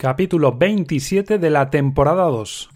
capítulo 27 de la temporada 2.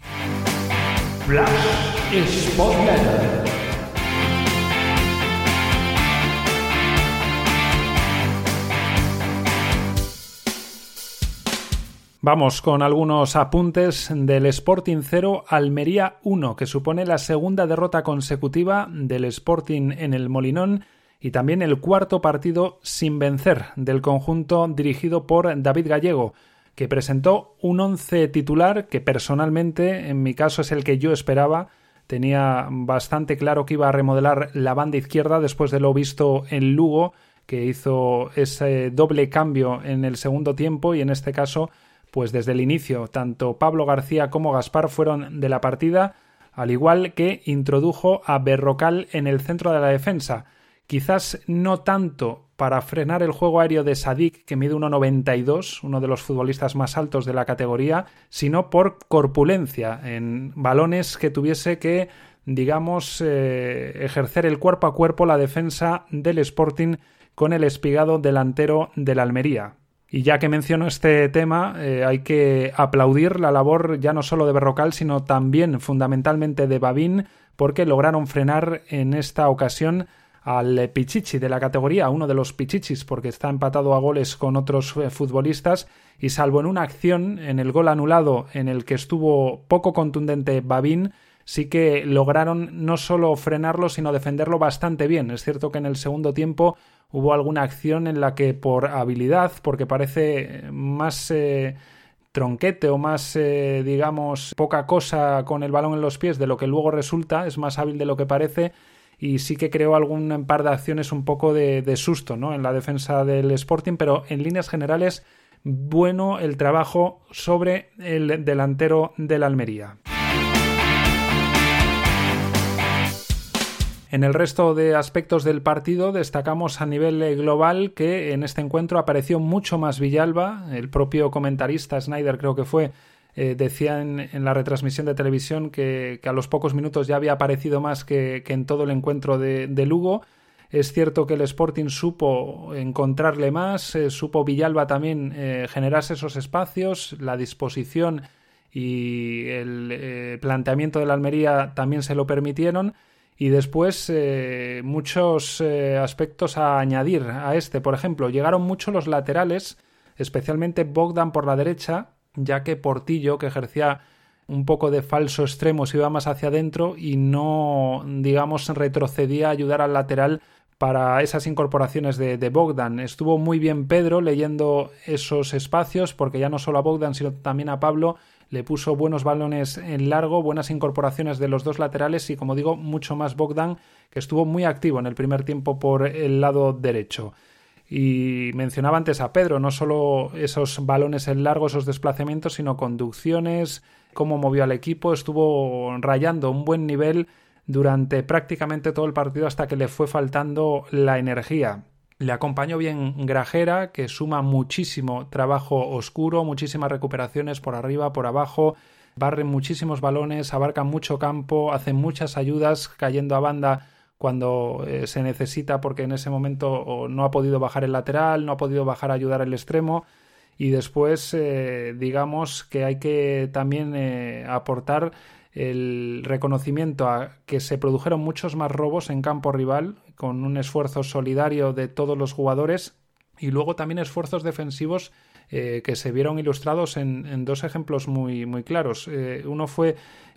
Vamos con algunos apuntes del Sporting 0 Almería 1, que supone la segunda derrota consecutiva del Sporting en el Molinón y también el cuarto partido sin vencer del conjunto dirigido por David Gallego que presentó un once titular que personalmente, en mi caso, es el que yo esperaba. Tenía bastante claro que iba a remodelar la banda izquierda después de lo visto en Lugo, que hizo ese doble cambio en el segundo tiempo y en este caso, pues desde el inicio, tanto Pablo García como Gaspar fueron de la partida, al igual que introdujo a Berrocal en el centro de la defensa. Quizás no tanto para frenar el juego aéreo de Sadik, que mide 1,92, uno de los futbolistas más altos de la categoría, sino por corpulencia, en balones que tuviese que, digamos, eh, ejercer el cuerpo a cuerpo la defensa del Sporting con el espigado delantero del Almería. Y ya que menciono este tema, eh, hay que aplaudir la labor ya no solo de Berrocal, sino también fundamentalmente de Babín, porque lograron frenar en esta ocasión al Pichichi de la categoría, uno de los Pichichis, porque está empatado a goles con otros eh, futbolistas, y salvo en una acción, en el gol anulado, en el que estuvo poco contundente Babín, sí que lograron no solo frenarlo, sino defenderlo bastante bien. Es cierto que en el segundo tiempo hubo alguna acción en la que por habilidad, porque parece más eh, tronquete o más, eh, digamos, poca cosa con el balón en los pies de lo que luego resulta, es más hábil de lo que parece, y sí que creó algún par de acciones un poco de, susto ¿no? en la defensa del Sporting, pero en líneas generales bueno el trabajo sobre el delantero del Almería. En el resto de aspectos del partido destacamos a nivel global que en este encuentro apareció mucho más Villalba, el propio comentarista Snyder creo que fue eh, decía en, la retransmisión de televisión que, a los pocos minutos ya había aparecido más que, en todo el encuentro de, Lugo. Es cierto que el Sporting supo encontrarle más, eh, supo Villalba también eh, generarse esos espacios, la disposición y el planteamiento de la Almería también se lo permitieron. Y después muchos aspectos a añadir a este. Por ejemplo, llegaron mucho los laterales, especialmente Bogdan por la derecha, ya que Portillo, que ejercía un poco de falso extremo, se iba más hacia adentro y no, digamos, retrocedía a ayudar al lateral para esas incorporaciones de, Bogdan. Estuvo muy bien Pedro leyendo esos espacios, porque ya no solo a Bogdan, sino también a Pablo le puso buenos balones en largo, buenas incorporaciones de los dos laterales y, como digo, mucho más Bogdan, que estuvo muy activo en el primer tiempo por el lado derecho. Y mencionaba antes a Pedro, no solo esos balones en largo, esos desplazamientos, sino conducciones, cómo movió al equipo, estuvo rayando un buen nivel durante prácticamente todo el partido hasta que le fue faltando la energía. Le acompañó bien Grajera, que suma muchísimo trabajo oscuro, muchísimas recuperaciones por arriba, por abajo, barre muchísimos balones, abarca mucho campo, hace muchas ayudas cayendo a banda cuando eh, se necesita porque en ese momento no ha podido bajar el lateral, no ha podido bajar a ayudar el extremo. Y después eh, digamos que hay que también eh, aportar el reconocimiento a que se produjeron muchos más robos en campo rival con un esfuerzo solidario de todos los jugadores y luego también esfuerzos defensivos que se vieron ilustrados en, dos ejemplos muy, muy claros. uno fue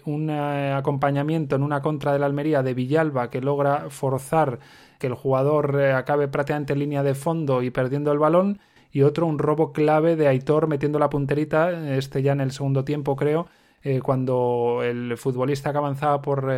un eh, acompañamiento en una contra de la Almería de Villalba que logra forzar que el jugador eh, acabe prácticamente en línea de fondo y perdiendo el balón y otro un robo clave de Aitor metiendo la punterita, este ya en el segundo tiempo creo, eh, cuando el futbolista que avanzaba por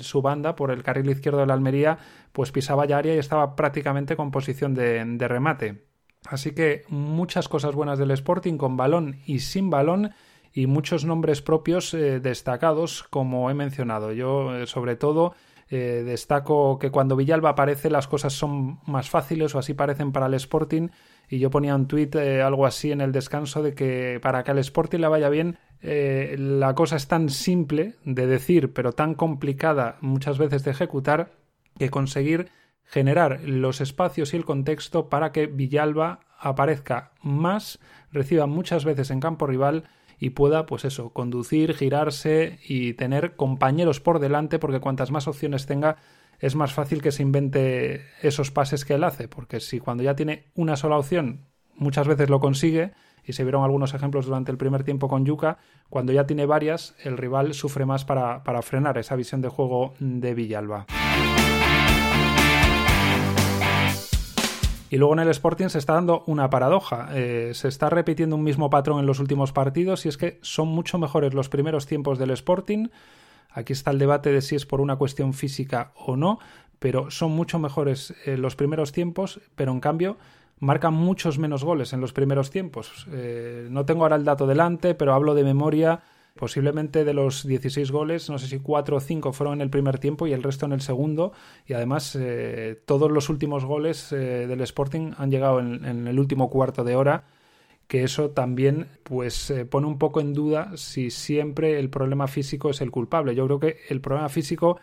su banda, por el carril izquierdo de la Almería, pues pisaba ya área y estaba prácticamente con posición de remate. Así que muchas cosas buenas del Sporting con balón y sin balón y muchos nombres propios eh, destacados, como he mencionado. Yo, eh, sobre todo, eh, destaco que cuando Villalba aparece las cosas son más fáciles o así parecen para el Sporting y yo ponía un tuit algo así en el descanso de que para que al Sporting le vaya bien la cosa es tan simple de decir pero tan complicada muchas veces de ejecutar que conseguir generar los espacios y el contexto para que Villalba aparezca más, reciba muchas veces en campo rival y pueda, pues eso, conducir, girarse y tener compañeros por delante, porque cuantas más opciones tenga, es más fácil que se invente esos pases que él hace, porque si cuando ya tiene una sola opción, muchas veces lo consigue, y se vieron algunos ejemplos durante el primer tiempo con Yuka, cuando ya tiene varias, el rival sufre más para, para frenar esa visión de juego de Villalba. Y luego en el Sporting se está dando una paradoja. Eh, se está repitiendo un mismo patrón en los últimos partidos y es que son mucho mejores los primeros tiempos del Sporting. Aquí está el debate de si es por una cuestión física o no, pero son mucho mejores eh, los primeros tiempos, pero en cambio marcan muchos menos goles en los primeros tiempos. Eh, no tengo ahora el dato delante, pero hablo de memoria Posiblemente de los 16 goles, no sé si 4 o 5 fueron en el primer tiempo y el resto en el segundo. Y además, eh, todos los últimos goles eh, del Sporting han llegado en, el último cuarto de hora que eso también pues eh, pone un poco en duda si siempre el problema físico es el culpable. Yo creo que el problema físico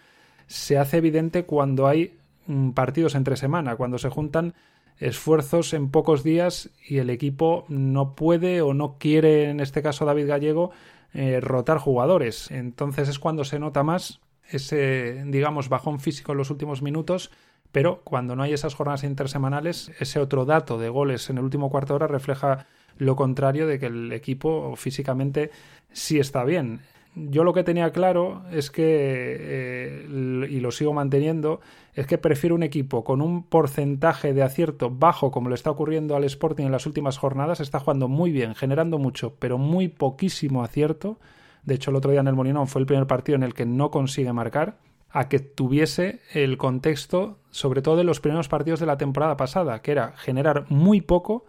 se hace evidente cuando hay mm, partidos entre semana, cuando se juntan esfuerzos en pocos días y el equipo no puede o no quiere, en este caso David Gallego, eh, rotar jugadores. Entonces es cuando se nota más ese, digamos, bajón físico en los últimos minutos. Pero cuando no hay esas jornadas intersemanales, ese otro dato de goles en el último cuarto de hora refleja lo contrario de que el equipo físicamente sí está bien yo lo que tenía claro es que, eh, y lo sigo manteniendo, es que prefiero un equipo con un porcentaje de acierto bajo, como le está ocurriendo al Sporting en las últimas jornadas. Está jugando muy bien, generando mucho, pero muy poquísimo acierto. De hecho, el otro día en el Molinón fue el primer partido en el que no consigue marcar. A que tuviese el contexto, sobre todo de los primeros partidos de la temporada pasada, que era generar muy poco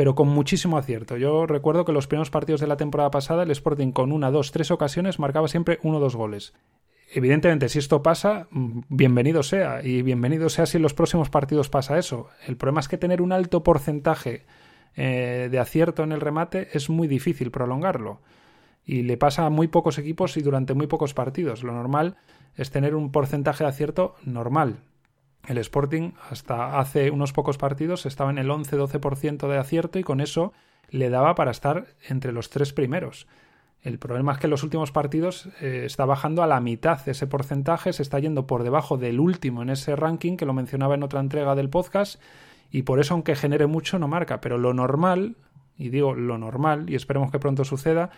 pero con muchísimo acierto. Yo recuerdo que los primeros partidos de la temporada pasada el Sporting con una, dos, tres ocasiones marcaba siempre uno o dos goles. Evidentemente, si esto pasa, mm, bienvenido sea, y bienvenido sea si en los próximos partidos pasa eso. El problema es que tener un alto porcentaje eh, de acierto en el remate es muy difícil prolongarlo. Y le pasa a muy pocos equipos y durante muy pocos partidos. Lo normal es tener un porcentaje de acierto normal, el Sporting hasta hace unos pocos partidos estaba en el 11-12% de acierto y con eso le daba para estar entre los tres primeros. El problema es que en los últimos partidos eh, está bajando a la mitad ese porcentaje, se está yendo por debajo del último en ese ranking que lo mencionaba en otra entrega del podcast y por eso aunque genere mucho no marca, pero lo normal, y digo lo normal y esperemos que pronto suceda,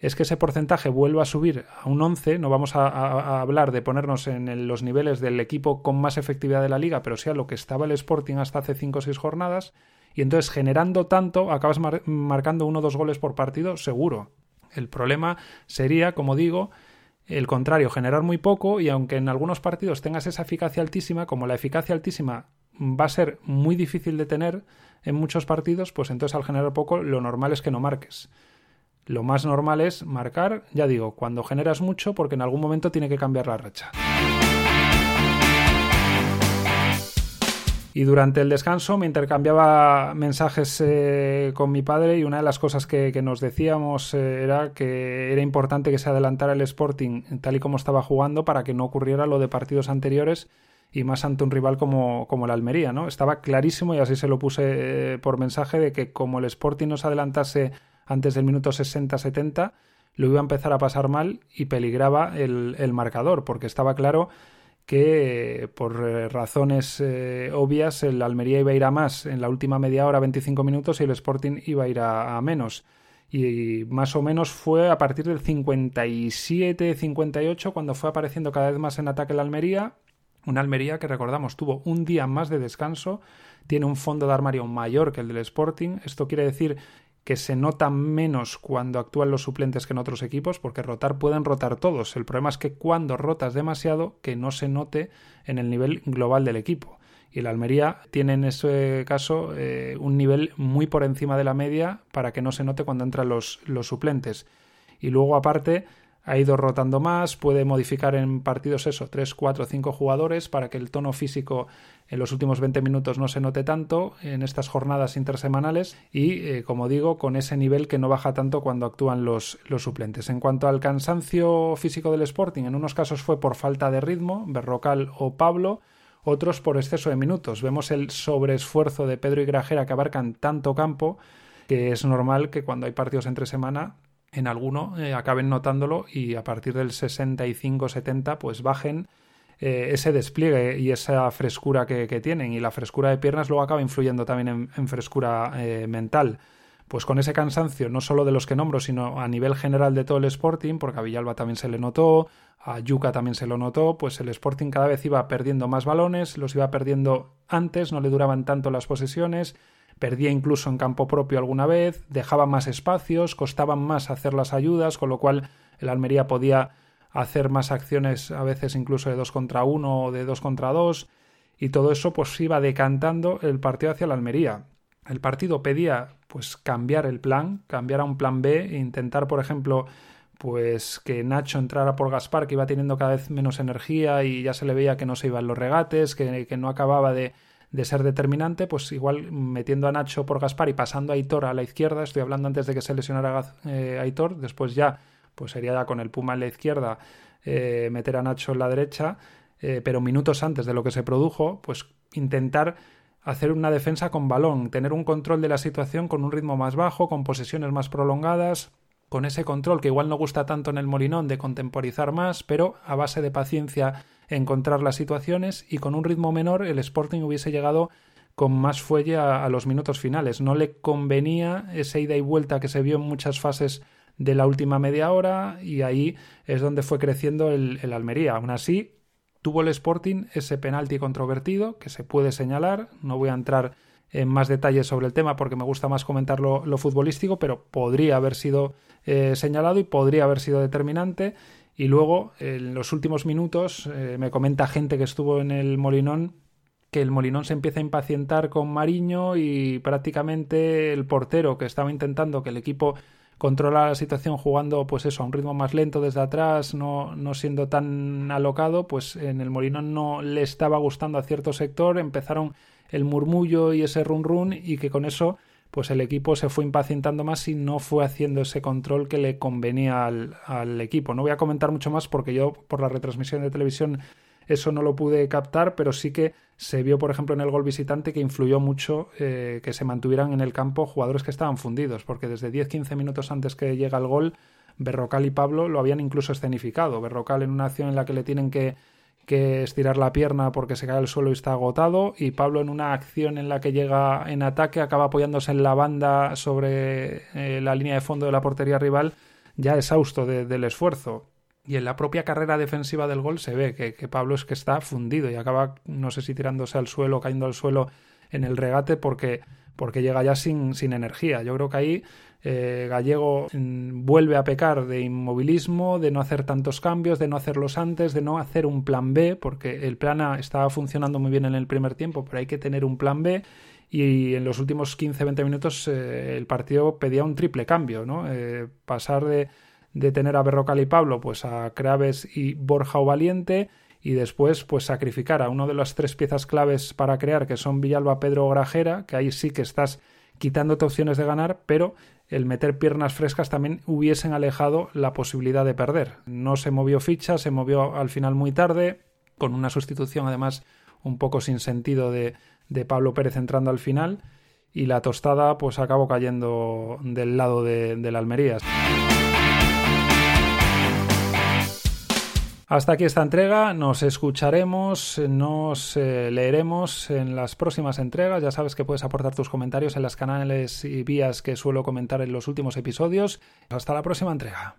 es que ese porcentaje vuelva a subir a un 11, no vamos a, hablar de ponernos en los niveles del equipo con más efectividad de la liga, pero sea lo que estaba el Sporting hasta hace 5 o 6 jornadas, y entonces generando tanto acabas marcando uno o dos goles por partido seguro. El problema sería, como digo, el contrario, generar muy poco y aunque en algunos partidos tengas esa eficacia altísima, como la eficacia altísima va a ser muy difícil de tener en muchos partidos, pues entonces al generar poco lo normal es que no marques. Lo más normal es marcar, ya digo, cuando generas mucho porque en algún momento tiene que cambiar la racha. Y durante el descanso me intercambiaba mensajes eh, con mi padre y una de las cosas que, nos decíamos eh, era que era importante que se adelantara el Sporting tal y como estaba jugando para que no ocurriera lo de partidos anteriores y más ante un rival como, como el Almería, ¿no? Estaba clarísimo y así se lo puse eh, por mensaje de que como el Sporting no se adelantase antes del minuto 60-70, lo iba a empezar a pasar mal y peligraba el, marcador, porque estaba claro que por eh, razones eh, obvias el Almería iba a ir a más en la última media hora, 25 minutos, y el Sporting iba a ir a, menos. Y más o menos fue a partir del 57-58 cuando fue apareciendo cada vez más en ataque el Almería. Una Almería que recordamos tuvo un día más de descanso, tiene un fondo de armario mayor que el del Sporting. Esto quiere decir que se nota menos cuando actúan los suplentes que en otros equipos, porque rotar pueden rotar todos. El problema es que cuando rotas demasiado, que no se note en el nivel global del equipo. Y la Almería tiene en ese caso eh, un nivel muy por encima de la media para que no se note cuando entran los, los suplentes. Y luego aparte ha ido rotando más, puede modificar en partidos eso, 3, 4, 5 jugadores para que el tono físico en los últimos 20 minutos no se note tanto en estas jornadas intersemanales y, eh, como digo, con ese nivel que no baja tanto cuando actúan los, los suplentes. En cuanto al cansancio físico del Sporting, en unos casos fue por falta de ritmo, Berrocal o Pablo, otros por exceso de minutos. Vemos el sobreesfuerzo de Pedro y Grajera que abarcan tanto campo que es normal que cuando hay partidos entre semana en alguno eh, acaben notándolo y a partir del 65-70 pues bajen eh, ese despliegue y esa frescura que, tienen. Y la frescura de piernas luego acaba influyendo también en, frescura eh, mental. Pues con ese cansancio, no solo de los que nombro, sino a nivel general de todo el Sporting, porque a Villalba también se le notó, a Yuca también se lo notó, pues el Sporting cada vez iba perdiendo más balones, los iba perdiendo antes, no le duraban tanto las posesiones, perdía incluso en campo propio alguna vez, dejaba más espacios, costaban más hacer las ayudas, con lo cual el Almería podía hacer más acciones a veces incluso de dos contra uno o de dos contra dos, y todo eso pues iba decantando el partido hacia la Almería. El partido pedía pues cambiar el plan, cambiar a un plan B e intentar, por ejemplo, pues que Nacho entrara por Gaspar, que iba teniendo cada vez menos energía y ya se le veía que no se iban los regates, que, que no acababa de, de, ser determinante, pues igual metiendo a Nacho por Gaspar y pasando a Aitor a la izquierda, estoy hablando antes de que se lesionara eh, Aitor, después ya, pues sería ya con el Puma en la izquierda, eh, meter a Nacho en la derecha, eh, pero minutos antes de lo que se produjo, pues intentar hacer una defensa con balón, tener un control de la situación con un ritmo más bajo, con posesiones más prolongadas, con ese control que igual no gusta tanto en el Molinón de contemporizar más, pero a base de paciencia encontrar las situaciones y con un ritmo menor el Sporting hubiese llegado con más fuelle a, los minutos finales. No le convenía esa ida y vuelta que se vio en muchas fases de la última media hora y ahí es donde fue creciendo el, el Almería. Aún así, Tuvo el Sporting ese penalti controvertido que se puede señalar. No voy a entrar en más detalles sobre el tema porque me gusta más comentar lo, futbolístico, pero podría haber sido eh, señalado y podría haber sido determinante. Y luego, en los últimos minutos, eh, me comenta gente que estuvo en el Molinón que el Molinón se empieza a impacientar con Mariño y prácticamente el portero que estaba intentando que el equipo controla la situación jugando pues eso a un ritmo más lento desde atrás no, no siendo tan alocado pues en el Molinón no le estaba gustando a cierto sector. Empezaron el murmullo y ese run run y que con eso pues el equipo se fue impacientando más y no fue haciendo ese control que le convenía al, equipo no voy a comentar mucho más porque yo por la retransmisión de televisión eso no lo pude captar, pero sí que se vio, por ejemplo, en el gol visitante que influyó mucho eh, que se mantuvieran en el campo jugadores que estaban fundidos, porque desde 10-15 minutos antes que llega el gol, Berrocal y Pablo lo habían incluso escenificado. Berrocal en una acción en la que le tienen que, estirar la pierna porque se cae al suelo y está agotado, y Pablo en una acción en la que llega en ataque acaba apoyándose en la banda sobre eh, la línea de fondo de la portería rival, ya exhausto del esfuerzo. Y en la propia carrera defensiva del gol se ve que, Pablo es que está fundido y acaba, no sé si tirándose al suelo, cayendo al suelo en el regate porque, porque llega ya sin, sin energía. Yo creo que ahí eh, Gallego mm, vuelve a pecar de inmovilismo, de no hacer tantos cambios, de no hacerlos antes, de no hacer un plan B, porque el plan A estaba funcionando muy bien en el primer tiempo, pero hay que tener un plan B y en los últimos 15-20 minutos eh, el partido pedía un triple cambio, ¿no? Eh, pasar de de tener a Berrocal y Pablo, pues a Craves y Borja o Valiente, y después pues sacrificar a una de las tres piezas claves para crear, que son Villalba, Pedro o Grajera, que ahí sí que estás quitándote opciones de ganar, pero el meter piernas frescas también hubiesen alejado la posibilidad de perder. No se movió ficha, se movió al final muy tarde, con una sustitución además un poco sin sentido de, de Pablo Pérez entrando al final, y la tostada pues acabó cayendo del lado de, de la Almería. Hasta aquí esta entrega, nos escucharemos, nos eh, leeremos en las próximas entregas, ya sabes que puedes aportar tus comentarios en las canales y vías que suelo comentar en los últimos episodios. Hasta la próxima entrega.